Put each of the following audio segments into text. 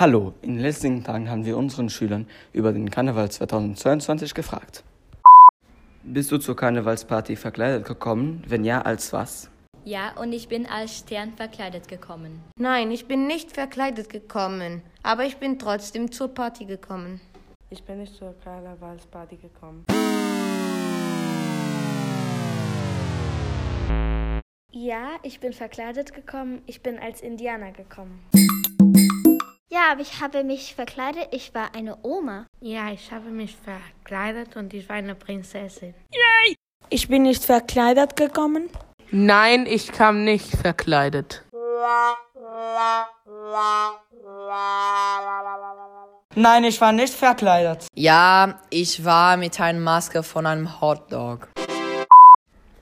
Hallo, in den letzten Tagen haben wir unseren Schülern über den Karneval 2022 gefragt. Bist du zur Karnevalsparty verkleidet gekommen? Wenn ja, als was? Ja, und ich bin als Stern verkleidet gekommen. Nein, ich bin nicht verkleidet gekommen, aber ich bin trotzdem zur Party gekommen. Ich bin nicht zur Karnevalsparty gekommen. Ja, ich bin verkleidet gekommen. Ich bin als Indianer gekommen. Ja, aber ich habe mich verkleidet. Ich war eine Oma. Ja, ich habe mich verkleidet und ich war eine Prinzessin. Yay! Ich bin nicht verkleidet gekommen. Nein, ich kam nicht verkleidet. Nein, ich war nicht verkleidet. Ja, ich war mit einer Maske von einem Hotdog.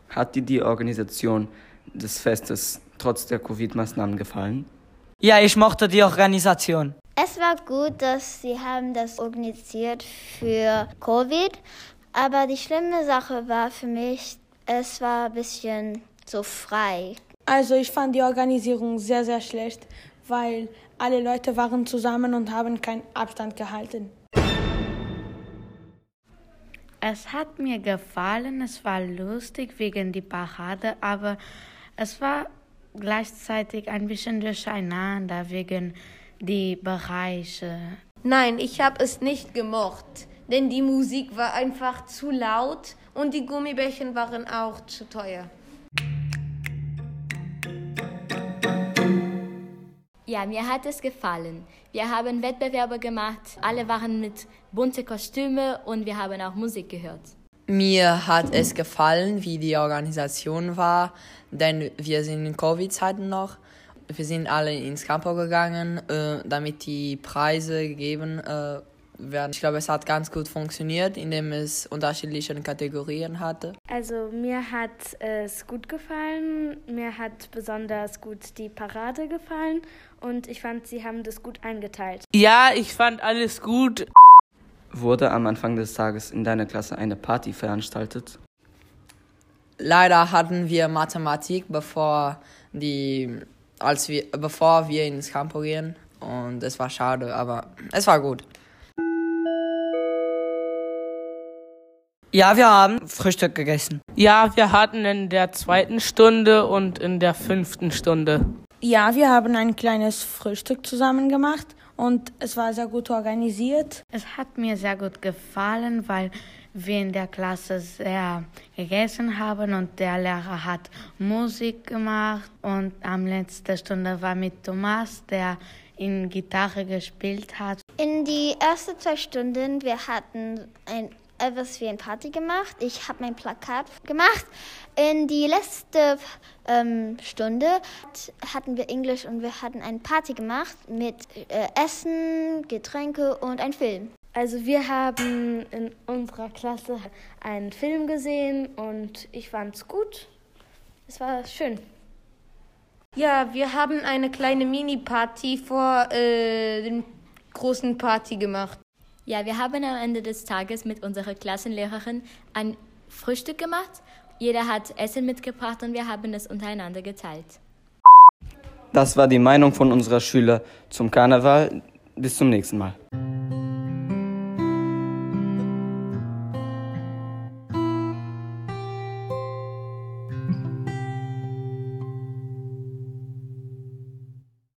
Hat dir die Organisation des Festes trotz der Covid-Maßnahmen gefallen? Ja, ich mochte die Organisation. Es war gut, dass sie haben das organisiert für Covid, aber die schlimme Sache war für mich, es war ein bisschen so frei. Also ich fand die Organisierung sehr, sehr schlecht, weil alle Leute waren zusammen und haben keinen Abstand gehalten. Es hat mir gefallen, es war lustig wegen die Parade, aber es war gleichzeitig ein bisschen durcheinander wegen die Bereiche. Nein, ich habe es nicht gemocht, denn die Musik war einfach zu laut und die Gummibärchen waren auch zu teuer. Ja, mir hat es gefallen. Wir haben Wettbewerbe gemacht, alle waren mit bunte Kostüme und wir haben auch Musik gehört. Mir hat es gefallen, wie die Organisation war, denn wir sind in Covid-Zeiten noch. Wir sind alle ins Campo gegangen, äh, damit die Preise gegeben äh, werden. Ich glaube, es hat ganz gut funktioniert, indem es unterschiedliche Kategorien hatte. Also mir hat es gut gefallen. Mir hat besonders gut die Parade gefallen und ich fand, sie haben das gut eingeteilt. Ja, ich fand alles gut. Wurde am Anfang des Tages in deiner Klasse eine Party veranstaltet? Leider hatten wir Mathematik, bevor die, als wir, bevor wir ins Campo gehen. Und es war schade, aber es war gut. Ja, wir haben Frühstück gegessen. Ja, wir hatten in der zweiten Stunde und in der fünften Stunde. Ja, wir haben ein kleines Frühstück zusammen gemacht und es war sehr gut organisiert. Es hat mir sehr gut gefallen, weil wir in der Klasse sehr gegessen haben und der Lehrer hat Musik gemacht und am letzten Stunde war mit Thomas, der in Gitarre gespielt hat. In die ersten zwei Stunden, wir hatten ein etwas wie ein Party gemacht. Ich habe mein Plakat gemacht. In die letzte ähm, Stunde hatten wir Englisch und wir hatten eine Party gemacht mit äh, Essen, Getränke und ein Film. Also wir haben in unserer Klasse einen Film gesehen und ich fand es gut. Es war schön. Ja, wir haben eine kleine Mini-Party vor äh, der großen Party gemacht. Ja, wir haben am Ende des Tages mit unserer Klassenlehrerin ein Frühstück gemacht. Jeder hat Essen mitgebracht und wir haben es untereinander geteilt. Das war die Meinung von unserer Schüler zum Karneval. Bis zum nächsten Mal.